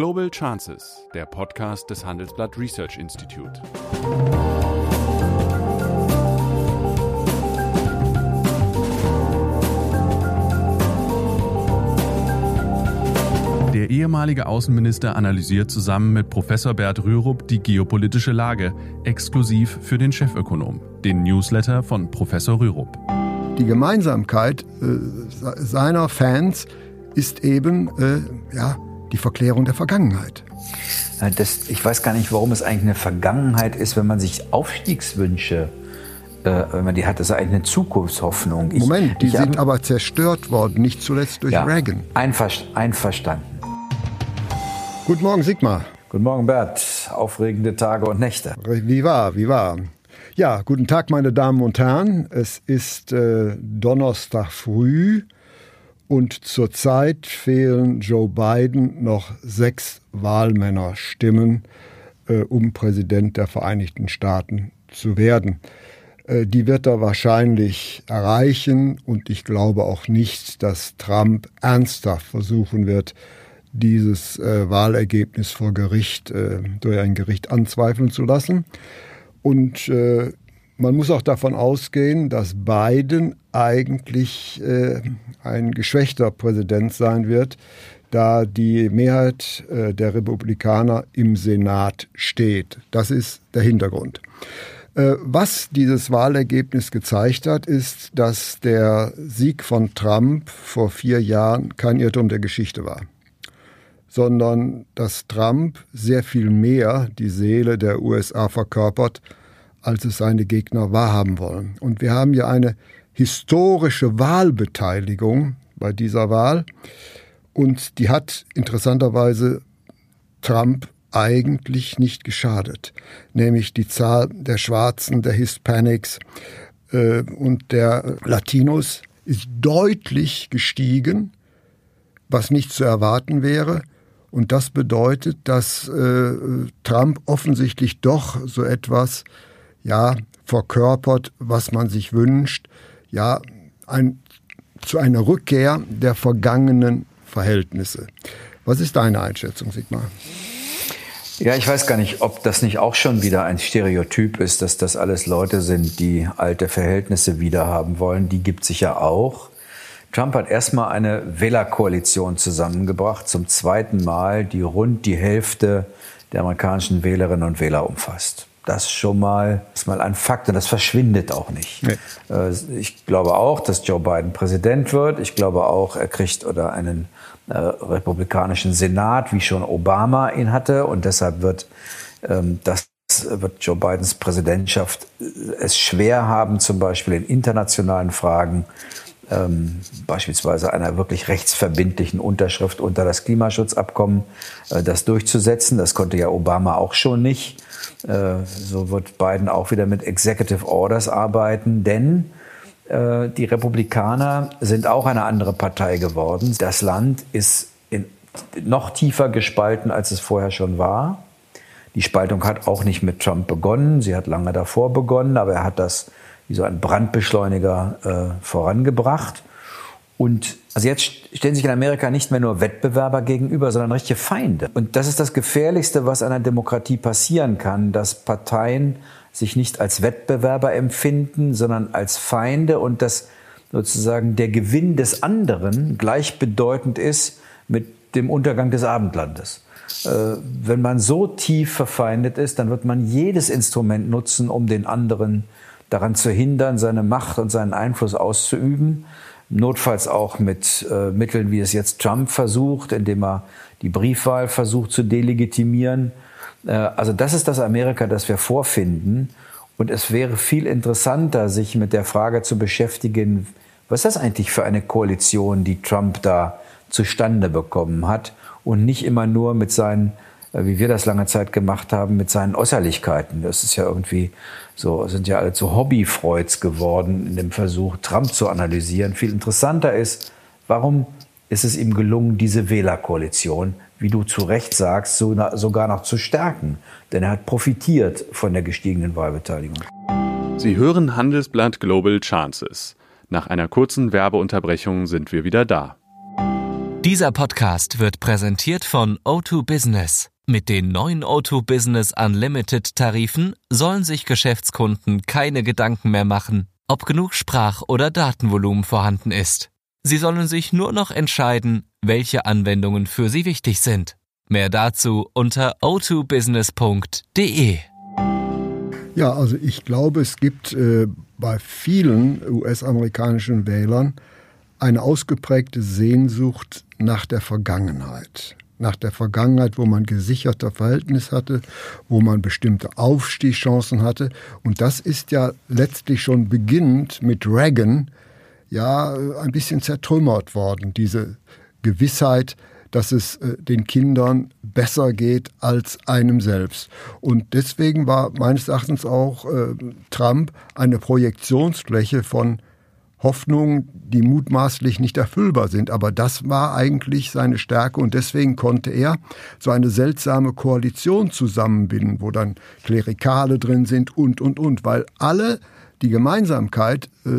Global Chances, der Podcast des Handelsblatt Research Institute. Der ehemalige Außenminister analysiert zusammen mit Professor Bert Rürup die geopolitische Lage, exklusiv für den Chefökonom, den Newsletter von Professor Rürup. Die Gemeinsamkeit äh, seiner Fans ist eben äh, ja, die Verklärung der Vergangenheit. Das, ich weiß gar nicht, warum es eigentlich eine Vergangenheit ist, wenn man sich Aufstiegswünsche, äh, wenn man die hat, das ist eigentlich eine Zukunftshoffnung. Ich, Moment, die ich, sind aber zerstört worden, nicht zuletzt durch ja, Reagan. Einver einverstanden. Guten Morgen, Sigmar. Guten Morgen, Bert. Aufregende Tage und Nächte. Wie war, wie war? Ja, guten Tag, meine Damen und Herren. Es ist äh, Donnerstag früh. Und zurzeit fehlen Joe Biden noch sechs Wahlmännerstimmen, äh, um Präsident der Vereinigten Staaten zu werden. Äh, die wird er wahrscheinlich erreichen und ich glaube auch nicht, dass Trump ernsthaft versuchen wird, dieses äh, Wahlergebnis vor Gericht äh, durch ein Gericht anzweifeln zu lassen. Und äh, man muss auch davon ausgehen, dass Biden eigentlich äh, ein geschwächter Präsident sein wird, da die Mehrheit äh, der Republikaner im Senat steht. Das ist der Hintergrund. Äh, was dieses Wahlergebnis gezeigt hat, ist, dass der Sieg von Trump vor vier Jahren kein Irrtum der Geschichte war, sondern dass Trump sehr viel mehr die Seele der USA verkörpert, als es seine Gegner wahrhaben wollen. Und wir haben ja eine historische Wahlbeteiligung bei dieser Wahl. Und die hat interessanterweise Trump eigentlich nicht geschadet. Nämlich die Zahl der Schwarzen, der Hispanics äh, und der Latinos ist deutlich gestiegen, was nicht zu erwarten wäre. Und das bedeutet, dass äh, Trump offensichtlich doch so etwas ja, verkörpert, was man sich wünscht, ja, ein, zu einer Rückkehr der vergangenen Verhältnisse. Was ist deine Einschätzung, Sigmar? Ja, ich weiß gar nicht, ob das nicht auch schon wieder ein Stereotyp ist, dass das alles Leute sind, die alte Verhältnisse wiederhaben wollen. Die gibt es ja auch. Trump hat erstmal eine Wählerkoalition zusammengebracht, zum zweiten Mal, die rund die Hälfte der amerikanischen Wählerinnen und Wähler umfasst das schon mal, ist mal ein Fakt und das verschwindet auch nicht. Nee. Äh, ich glaube auch, dass Joe Biden Präsident wird. Ich glaube auch, er kriegt oder einen äh, republikanischen Senat, wie schon Obama ihn hatte. Und deshalb wird ähm, das wird Joe Bidens Präsidentschaft äh, es schwer haben, zum Beispiel in internationalen Fragen ähm, beispielsweise einer wirklich rechtsverbindlichen Unterschrift unter das Klimaschutzabkommen, äh, das durchzusetzen. Das konnte ja Obama auch schon nicht. Äh, so wird Biden auch wieder mit Executive Orders arbeiten, denn äh, die Republikaner sind auch eine andere Partei geworden. Das Land ist in, noch tiefer gespalten, als es vorher schon war. Die Spaltung hat auch nicht mit Trump begonnen, sie hat lange davor begonnen, aber er hat das wie so ein Brandbeschleuniger äh, vorangebracht. Und also jetzt stellen sich in Amerika nicht mehr nur Wettbewerber gegenüber, sondern richtige Feinde. Und das ist das Gefährlichste, was einer Demokratie passieren kann, dass Parteien sich nicht als Wettbewerber empfinden, sondern als Feinde und dass sozusagen der Gewinn des anderen gleichbedeutend ist mit dem Untergang des Abendlandes. Äh, wenn man so tief verfeindet ist, dann wird man jedes Instrument nutzen, um den anderen daran zu hindern, seine Macht und seinen Einfluss auszuüben notfalls auch mit äh, Mitteln, wie es jetzt Trump versucht, indem er die Briefwahl versucht zu delegitimieren. Äh, also das ist das Amerika, das wir vorfinden. Und es wäre viel interessanter, sich mit der Frage zu beschäftigen, was ist das eigentlich für eine Koalition, die Trump da zustande bekommen hat und nicht immer nur mit seinen wie wir das lange Zeit gemacht haben, mit seinen Äußerlichkeiten. Das ist ja irgendwie so, sind ja alle zu Hobbyfreuds geworden in dem Versuch, Trump zu analysieren. Viel interessanter ist, warum ist es ihm gelungen, diese Wählerkoalition, wie du zu Recht sagst, so, sogar noch zu stärken? Denn er hat profitiert von der gestiegenen Wahlbeteiligung. Sie hören Handelsblatt Global Chances. Nach einer kurzen Werbeunterbrechung sind wir wieder da. Dieser Podcast wird präsentiert von O2 Business. Mit den neuen O2 Business Unlimited Tarifen sollen sich Geschäftskunden keine Gedanken mehr machen, ob genug Sprach- oder Datenvolumen vorhanden ist. Sie sollen sich nur noch entscheiden, welche Anwendungen für sie wichtig sind. Mehr dazu unter o2business.de. Ja, also ich glaube, es gibt äh, bei vielen US-amerikanischen Wählern eine ausgeprägte Sehnsucht nach der Vergangenheit. Nach der Vergangenheit, wo man gesicherte Verhältnis hatte, wo man bestimmte Aufstiegschancen hatte. Und das ist ja letztlich schon beginnend mit Reagan ja ein bisschen zertrümmert worden, diese Gewissheit, dass es äh, den Kindern besser geht als einem selbst. Und deswegen war meines Erachtens auch äh, Trump eine Projektionsfläche von Hoffnungen, die mutmaßlich nicht erfüllbar sind. Aber das war eigentlich seine Stärke und deswegen konnte er so eine seltsame Koalition zusammenbinden, wo dann Klerikale drin sind und, und, und, weil alle die Gemeinsamkeit äh,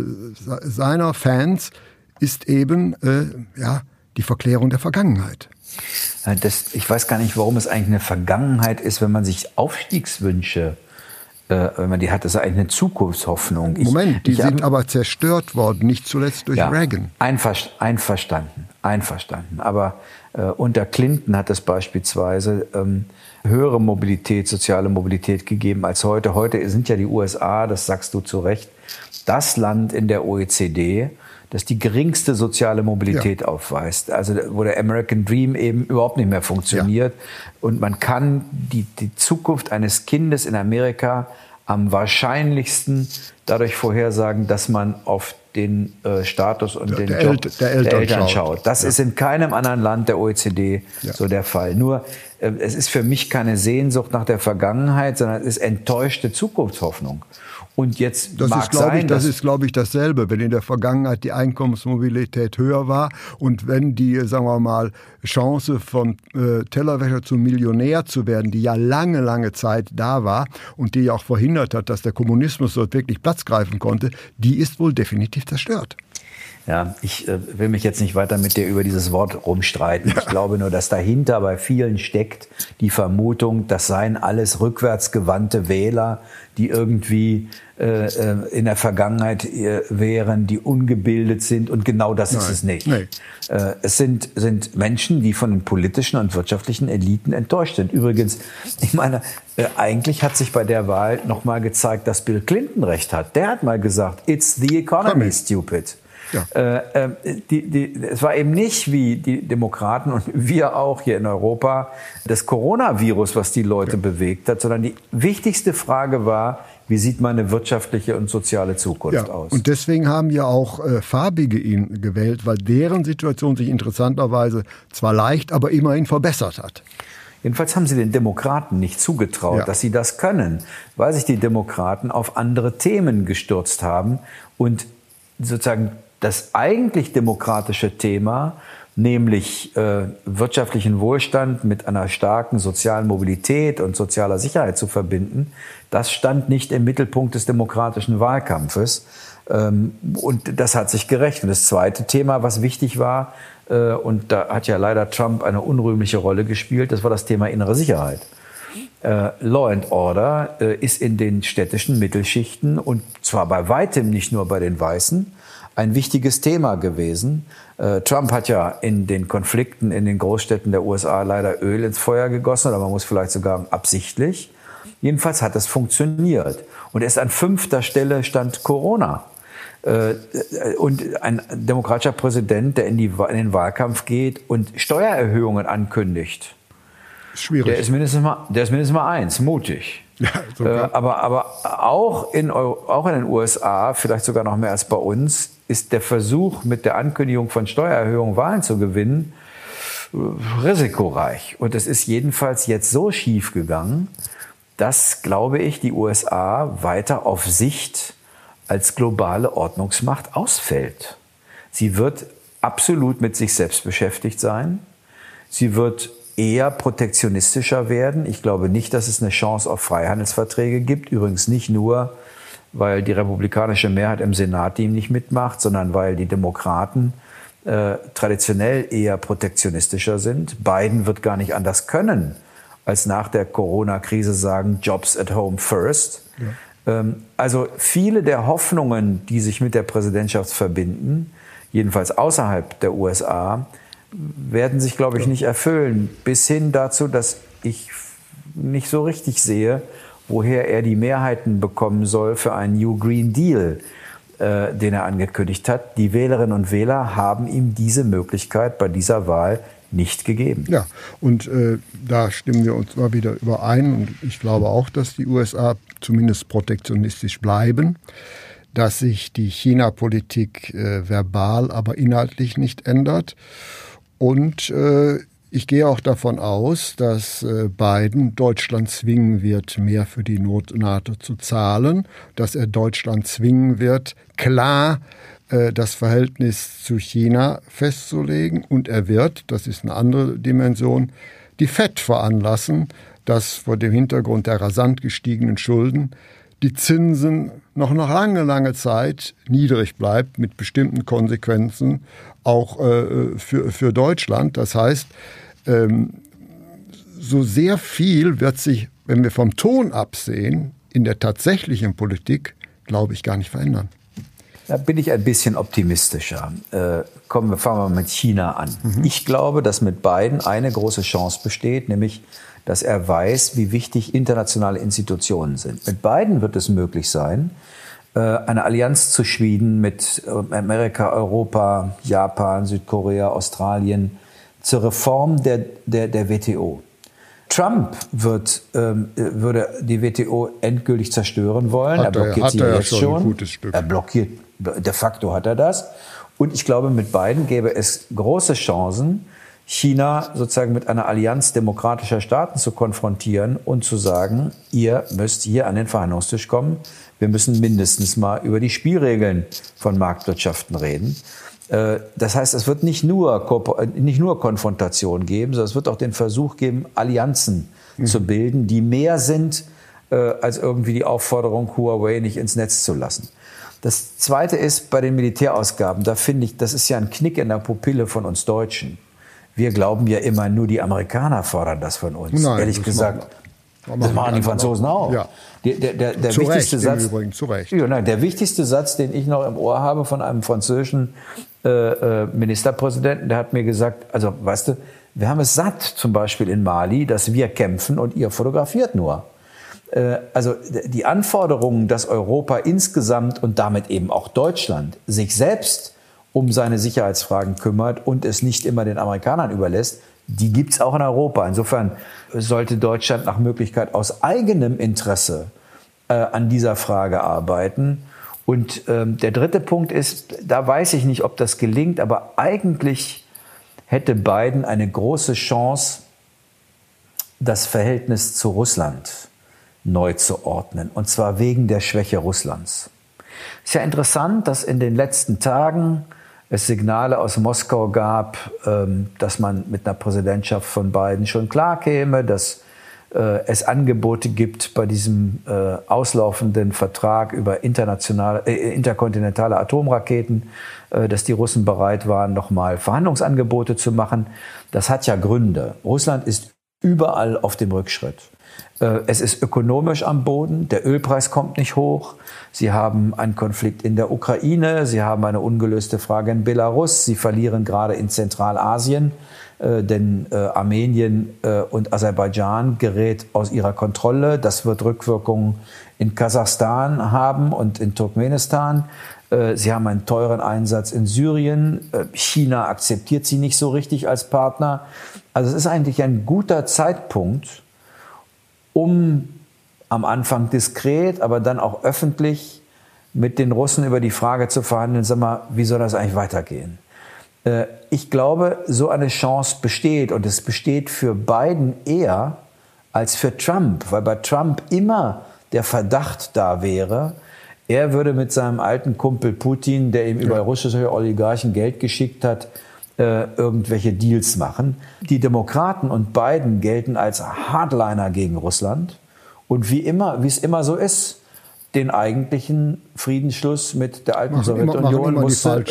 seiner Fans ist eben äh, ja, die Verklärung der Vergangenheit. Das, ich weiß gar nicht, warum es eigentlich eine Vergangenheit ist, wenn man sich Aufstiegswünsche äh, wenn man die hat, das ist eigentlich eine Zukunftshoffnung. Ich, Moment, die sind aber zerstört worden, nicht zuletzt durch ja, Reagan. einverstanden, einverstanden. Aber äh, unter Clinton hat es beispielsweise ähm, höhere Mobilität, soziale Mobilität gegeben als heute. Heute sind ja die USA, das sagst du zu Recht, das Land in der OECD, das die geringste soziale Mobilität ja. aufweist. Also wo der American Dream eben überhaupt nicht mehr funktioniert. Ja. Und man kann die, die Zukunft eines Kindes in Amerika am wahrscheinlichsten dadurch vorhersagen, dass man auf den äh, Status und der, den der Job El der Eltern, der Eltern schaut. schaut. Das ja. ist in keinem anderen Land der OECD ja. so der Fall. Nur äh, es ist für mich keine Sehnsucht nach der Vergangenheit, sondern es ist enttäuschte Zukunftshoffnung. Und jetzt das mag ist, sein, ich, das ist, glaube ich, dasselbe. Wenn in der Vergangenheit die Einkommensmobilität höher war und wenn die, sagen wir mal, Chance von äh, Tellerwäscher zum Millionär zu werden, die ja lange, lange Zeit da war und die ja auch verhindert hat, dass der Kommunismus dort wirklich Platz greifen konnte, die ist wohl definitiv zerstört. Ja, ich äh, will mich jetzt nicht weiter mit dir über dieses Wort rumstreiten. Ja. Ich glaube nur, dass dahinter bei vielen steckt die Vermutung, das seien alles rückwärtsgewandte Wähler, die irgendwie äh, äh in der Vergangenheit äh, wären, die ungebildet sind. Und genau das Nein. ist es nicht. Nee. Äh, es sind, sind Menschen, die von den politischen und wirtschaftlichen Eliten enttäuscht sind. Übrigens, ich meine, äh, eigentlich hat sich bei der Wahl nochmal gezeigt, dass Bill Clinton recht hat. Der hat mal gesagt, it's the economy, stupid. Ja. Äh, äh, die, die, es war eben nicht wie die Demokraten und wir auch hier in Europa das Coronavirus, was die Leute ja. bewegt hat, sondern die wichtigste Frage war, wie sieht meine wirtschaftliche und soziale Zukunft ja, aus? Und deswegen haben ja auch äh, Farbige ihn gewählt, weil deren Situation sich interessanterweise zwar leicht, aber immerhin verbessert hat. Jedenfalls haben sie den Demokraten nicht zugetraut, ja. dass sie das können, weil sich die Demokraten auf andere Themen gestürzt haben und sozusagen das eigentlich demokratische Thema, nämlich äh, wirtschaftlichen Wohlstand mit einer starken sozialen Mobilität und sozialer Sicherheit zu verbinden, das stand nicht im Mittelpunkt des demokratischen Wahlkampfes. Ähm, und das hat sich gerecht. Und das zweite Thema, was wichtig war, äh, und da hat ja leider Trump eine unrühmliche Rolle gespielt, das war das Thema innere Sicherheit. Äh, Law and Order äh, ist in den städtischen Mittelschichten und zwar bei weitem nicht nur bei den Weißen, ein wichtiges Thema gewesen. Äh, Trump hat ja in den Konflikten in den Großstädten der USA leider Öl ins Feuer gegossen, oder man muss vielleicht sogar absichtlich. Jedenfalls hat es funktioniert. Und erst an fünfter Stelle stand Corona. Äh, und ein demokratischer Präsident, der in, die, in den Wahlkampf geht und Steuererhöhungen ankündigt. Schwierig. Der ist mindestens mal, der ist mindestens mal eins, mutig. Ja, äh, aber, aber auch, in, auch in den USA, vielleicht sogar noch mehr als bei uns, ist der Versuch, mit der Ankündigung von Steuererhöhungen Wahlen zu gewinnen, risikoreich. Und es ist jedenfalls jetzt so schief gegangen, dass, glaube ich, die USA weiter auf Sicht als globale Ordnungsmacht ausfällt. Sie wird absolut mit sich selbst beschäftigt sein. Sie wird eher protektionistischer werden. Ich glaube nicht, dass es eine Chance auf Freihandelsverträge gibt. Übrigens nicht nur, weil die republikanische Mehrheit im Senat ihm nicht mitmacht, sondern weil die Demokraten äh, traditionell eher protektionistischer sind. Biden wird gar nicht anders können, als nach der Corona-Krise sagen, Jobs at home first. Ja. Ähm, also viele der Hoffnungen, die sich mit der Präsidentschaft verbinden, jedenfalls außerhalb der USA, werden sich, glaube ich, nicht erfüllen. Bis hin dazu, dass ich nicht so richtig sehe, woher er die Mehrheiten bekommen soll für einen New Green Deal, äh, den er angekündigt hat. Die Wählerinnen und Wähler haben ihm diese Möglichkeit bei dieser Wahl nicht gegeben. Ja, und äh, da stimmen wir uns mal wieder überein. Und ich glaube auch, dass die USA zumindest protektionistisch bleiben, dass sich die China-Politik äh, verbal, aber inhaltlich nicht ändert. Und äh, ich gehe auch davon aus, dass äh, Biden Deutschland zwingen wird, mehr für die NATO zu zahlen, dass er Deutschland zwingen wird, klar äh, das Verhältnis zu China festzulegen. Und er wird, das ist eine andere Dimension, die FED veranlassen, dass vor dem Hintergrund der rasant gestiegenen Schulden die Zinsen noch eine lange, lange Zeit niedrig bleibt mit bestimmten Konsequenzen auch äh, für, für Deutschland. Das heißt, ähm, so sehr viel wird sich, wenn wir vom Ton absehen, in der tatsächlichen Politik, glaube ich, gar nicht verändern. Da bin ich ein bisschen optimistischer. Äh, kommen wir, fangen wir mit China an. Mhm. Ich glaube, dass mit Biden eine große Chance besteht, nämlich, dass er weiß, wie wichtig internationale Institutionen sind. Mit Biden wird es möglich sein, äh, eine Allianz zu schmieden mit äh, Amerika, Europa, Japan, Südkorea, Australien, zur Reform der, der, der WTO. Trump wird, ähm, würde die WTO endgültig zerstören wollen. Hat er blockiert er, sie ja jetzt schon. Er blockiert, de facto hat er das. Und ich glaube, mit beiden gäbe es große Chancen, China sozusagen mit einer Allianz demokratischer Staaten zu konfrontieren und zu sagen, ihr müsst hier an den Verhandlungstisch kommen. Wir müssen mindestens mal über die Spielregeln von Marktwirtschaften reden. Äh, das heißt, es wird nicht nur, äh, nicht nur Konfrontation geben, sondern es wird auch den Versuch geben, Allianzen mhm. zu bilden, die mehr sind äh, als irgendwie die Aufforderung, Huawei nicht ins Netz zu lassen. Das Zweite ist bei den Militärausgaben, da finde ich, das ist ja ein Knick in der Pupille von uns Deutschen. Wir glauben ja immer, nur die Amerikaner fordern das von uns. Nein, Ehrlich gesagt, das machen die Franzosen auch. Ja. Der, der, der, zu wichtigste Recht, Satz, Übrigen, zu Recht. Ja, nein, der wichtigste Satz, den ich noch im Ohr habe von einem französischen äh, äh, Ministerpräsidenten, der hat mir gesagt, also weißt du, wir haben es satt, zum Beispiel in Mali, dass wir kämpfen und ihr fotografiert nur. Äh, also die Anforderungen, dass Europa insgesamt und damit eben auch Deutschland sich selbst um seine Sicherheitsfragen kümmert und es nicht immer den Amerikanern überlässt, die gibt es auch in Europa. Insofern sollte Deutschland nach Möglichkeit aus eigenem Interesse äh, an dieser Frage arbeiten. Und ähm, der dritte Punkt ist, da weiß ich nicht, ob das gelingt, aber eigentlich hätte Biden eine große Chance, das Verhältnis zu Russland neu zu ordnen. Und zwar wegen der Schwäche Russlands. Es ist ja interessant, dass in den letzten Tagen es Signale aus Moskau gab, ähm, dass man mit einer Präsidentschaft von Biden schon klar käme, dass äh, es Angebote gibt bei diesem äh, auslaufenden Vertrag über internationale, äh, interkontinentale Atomraketen, dass die Russen bereit waren, nochmal Verhandlungsangebote zu machen. Das hat ja Gründe. Russland ist überall auf dem Rückschritt. Es ist ökonomisch am Boden, der Ölpreis kommt nicht hoch. Sie haben einen Konflikt in der Ukraine, Sie haben eine ungelöste Frage in Belarus, Sie verlieren gerade in Zentralasien äh, denn äh, Armenien äh, und Aserbaidschan gerät aus ihrer Kontrolle. Das wird Rückwirkungen in Kasachstan haben und in Turkmenistan. Äh, sie haben einen teuren Einsatz in Syrien. Äh, China akzeptiert sie nicht so richtig als Partner. Also es ist eigentlich ein guter Zeitpunkt, um am Anfang diskret, aber dann auch öffentlich mit den Russen über die Frage zu verhandeln, sag mal, wie soll das eigentlich weitergehen? Äh, ich glaube, so eine Chance besteht und es besteht für Biden eher als für Trump, weil bei Trump immer der Verdacht da wäre, er würde mit seinem alten Kumpel Putin, der ihm über russische Oligarchen Geld geschickt hat, äh, irgendwelche Deals machen. Die Demokraten und Biden gelten als Hardliner gegen Russland und wie immer, wie es immer so ist, den eigentlichen Friedensschluss mit der alten Sowjetunion musste,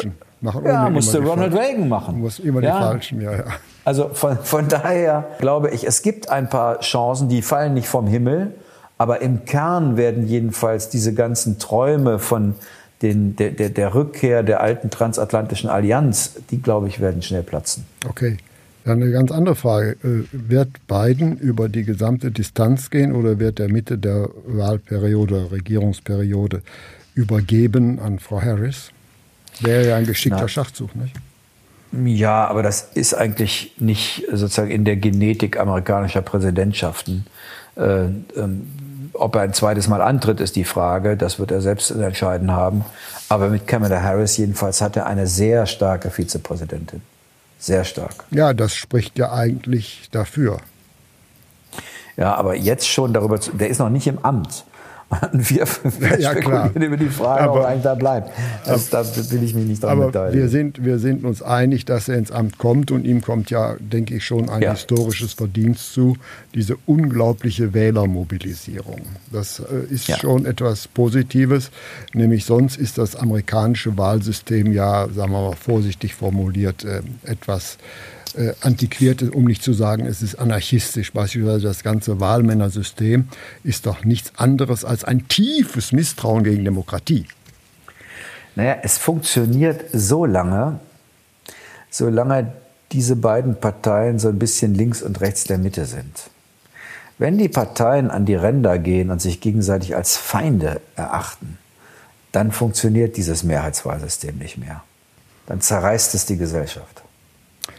Machen ja, musste Ronald Reagan machen. Muss immer ja. die Falschen, ja, ja. Also von, von daher glaube ich, es gibt ein paar Chancen, die fallen nicht vom Himmel, aber im Kern werden jedenfalls diese ganzen Träume von den, der, der, der Rückkehr der alten transatlantischen Allianz, die, glaube ich, werden schnell platzen. Okay. Dann eine ganz andere Frage. Äh, wird Biden über die gesamte Distanz gehen oder wird er Mitte der Wahlperiode, Regierungsperiode übergeben an Frau Harris? Wäre ja ein geschickter Na, Schachzug, nicht? Ja, aber das ist eigentlich nicht sozusagen in der Genetik amerikanischer Präsidentschaften. Äh, ähm, ob er ein zweites Mal antritt, ist die Frage. Das wird er selbst entscheiden haben. Aber mit Kamala Harris jedenfalls hat er eine sehr starke Vizepräsidentin. Sehr stark. Ja, das spricht ja eigentlich dafür. Ja, aber jetzt schon darüber, zu, der ist noch nicht im Amt. Wir, wir ja, spekulieren über die Frage, aber, ob er eigentlich da bleibt. Das, da will ich mich nicht dran aber beteiligen. Wir sind, wir sind uns einig, dass er ins Amt kommt und ihm kommt ja, denke ich, schon ein ja. historisches Verdienst zu, diese unglaubliche Wählermobilisierung. Das äh, ist ja. schon etwas Positives, nämlich sonst ist das amerikanische Wahlsystem ja, sagen wir mal vorsichtig formuliert, äh, etwas äh, antiquiert, um nicht zu sagen, es ist anarchistisch. Beispielsweise das ganze Wahlmännersystem ist doch nichts anderes als ein tiefes Misstrauen gegen Demokratie. Naja, es funktioniert so lange, solange diese beiden Parteien so ein bisschen links und rechts der Mitte sind. Wenn die Parteien an die Ränder gehen und sich gegenseitig als Feinde erachten, dann funktioniert dieses Mehrheitswahlsystem nicht mehr. Dann zerreißt es die Gesellschaft.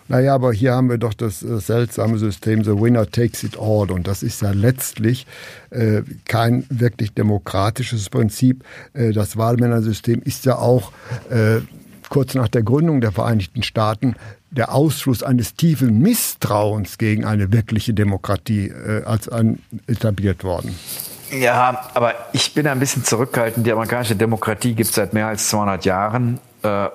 Naja, aber hier haben wir doch das äh, seltsame System, the winner takes it all. Und das ist ja letztlich äh, kein wirklich demokratisches Prinzip. Äh, das Wahlmännersystem ist ja auch äh, kurz nach der Gründung der Vereinigten Staaten der Ausschluss eines tiefen Misstrauens gegen eine wirkliche Demokratie äh, als ein, etabliert worden. Ja, aber ich bin ein bisschen zurückhaltend. Die amerikanische Demokratie gibt es seit mehr als 200 Jahren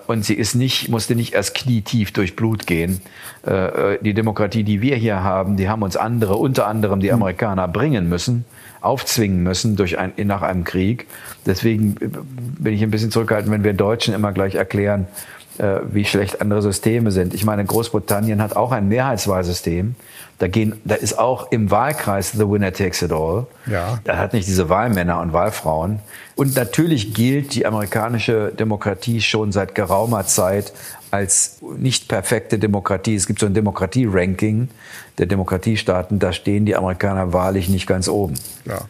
und sie ist nicht, musste nicht erst knietief durch Blut gehen. Äh, äh, die Demokratie, die wir hier haben, die haben uns andere, unter anderem die hm. Amerikaner, bringen müssen, aufzwingen müssen durch ein, nach einem Krieg. Deswegen bin ich ein bisschen zurückhaltend, wenn wir Deutschen immer gleich erklären, wie schlecht andere Systeme sind. Ich meine, Großbritannien hat auch ein Mehrheitswahlsystem. Da, gehen, da ist auch im Wahlkreis the winner takes it all. Ja. Da hat nicht diese Wahlmänner und Wahlfrauen. Und natürlich gilt die amerikanische Demokratie schon seit geraumer Zeit als nicht perfekte Demokratie. Es gibt so ein Demokratie-Ranking der Demokratiestaaten. Da stehen die Amerikaner wahrlich nicht ganz oben. Ja.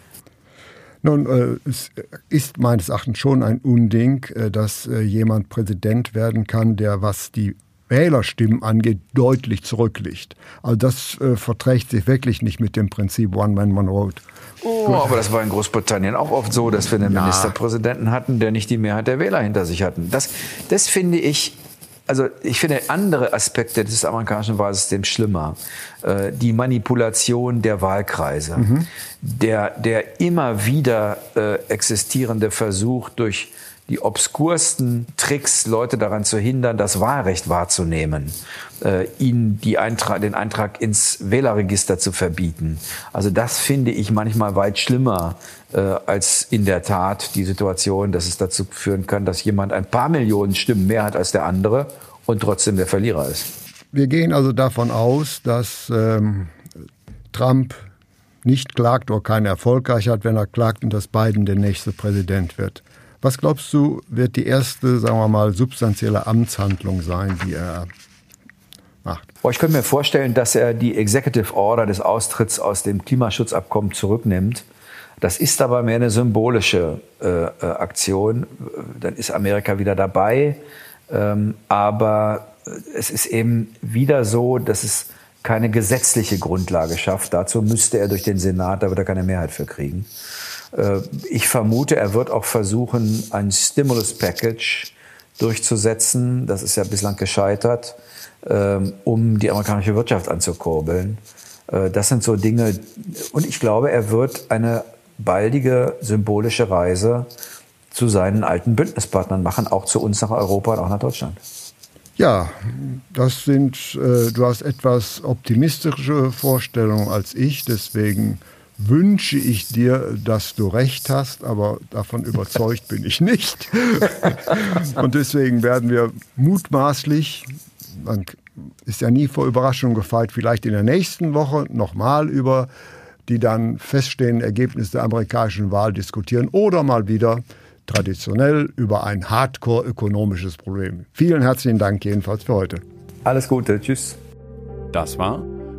Nun, äh, es ist meines Erachtens schon ein Unding, äh, dass äh, jemand Präsident werden kann, der, was die Wählerstimmen angeht, deutlich zurückliegt. Also das äh, verträgt sich wirklich nicht mit dem Prinzip One Man, One Vote. Oh, aber das war in Großbritannien auch oft so, dass wir einen ja. Ministerpräsidenten hatten, der nicht die Mehrheit der Wähler hinter sich hatten. Das, das finde ich also ich finde andere Aspekte des amerikanischen Wahlsystems schlimmer. Äh, die Manipulation der Wahlkreise, mhm. der, der immer wieder äh, existierende Versuch durch die obskursten Tricks, Leute daran zu hindern, das Wahlrecht wahrzunehmen, äh, ihnen die Eintrag, den Eintrag ins Wählerregister zu verbieten. Also das finde ich manchmal weit schlimmer äh, als in der Tat die Situation, dass es dazu führen kann, dass jemand ein paar Millionen Stimmen mehr hat als der andere und trotzdem der Verlierer ist. Wir gehen also davon aus, dass ähm, Trump nicht klagt oder keinen Erfolg hat, wenn er klagt und dass Biden der nächste Präsident wird. Was glaubst du, wird die erste, sagen wir mal, substanzielle Amtshandlung sein, die er macht? ich könnte mir vorstellen, dass er die Executive Order des Austritts aus dem Klimaschutzabkommen zurücknimmt. Das ist aber mehr eine symbolische äh, äh Aktion. Dann ist Amerika wieder dabei. Ähm, aber es ist eben wieder so, dass es keine gesetzliche Grundlage schafft. Dazu müsste er durch den Senat, da wird er keine Mehrheit für kriegen. Äh, ich vermute, er wird auch versuchen, ein Stimulus Package durchzusetzen. Das ist ja bislang gescheitert, ähm, um die amerikanische Wirtschaft anzukurbeln. Äh, das sind so Dinge. Und ich glaube, er wird eine baldige symbolische Reise zu seinen alten Bündnispartnern machen, auch zu uns nach Europa und auch nach Deutschland. Ja, das sind, äh, du hast etwas optimistische Vorstellungen als ich, deswegen wünsche ich dir, dass du recht hast, aber davon überzeugt bin ich nicht. Und deswegen werden wir mutmaßlich, man ist ja nie vor Überraschungen gefeit, vielleicht in der nächsten Woche nochmal über die dann feststehenden Ergebnisse der amerikanischen Wahl diskutieren oder mal wieder traditionell über ein hardcore-ökonomisches Problem. Vielen herzlichen Dank jedenfalls für heute. Alles Gute, tschüss. Das war